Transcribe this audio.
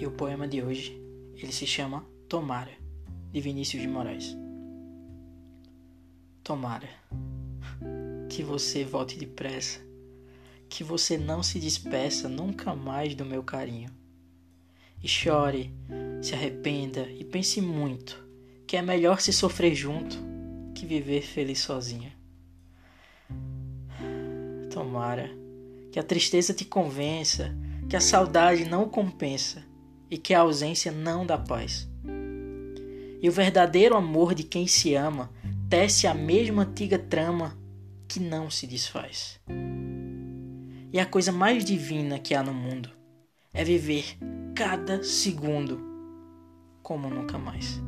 E o poema de hoje, ele se chama Tomara, de Vinícius de Moraes. Tomara que você volte depressa, que você não se despeça nunca mais do meu carinho. E chore, se arrependa e pense muito, que é melhor se sofrer junto que viver feliz sozinha. Tomara que a tristeza te convença, que a saudade não compensa e que a ausência não dá paz. E o verdadeiro amor de quem se ama tece a mesma antiga trama que não se desfaz. E a coisa mais divina que há no mundo é viver cada segundo como nunca mais.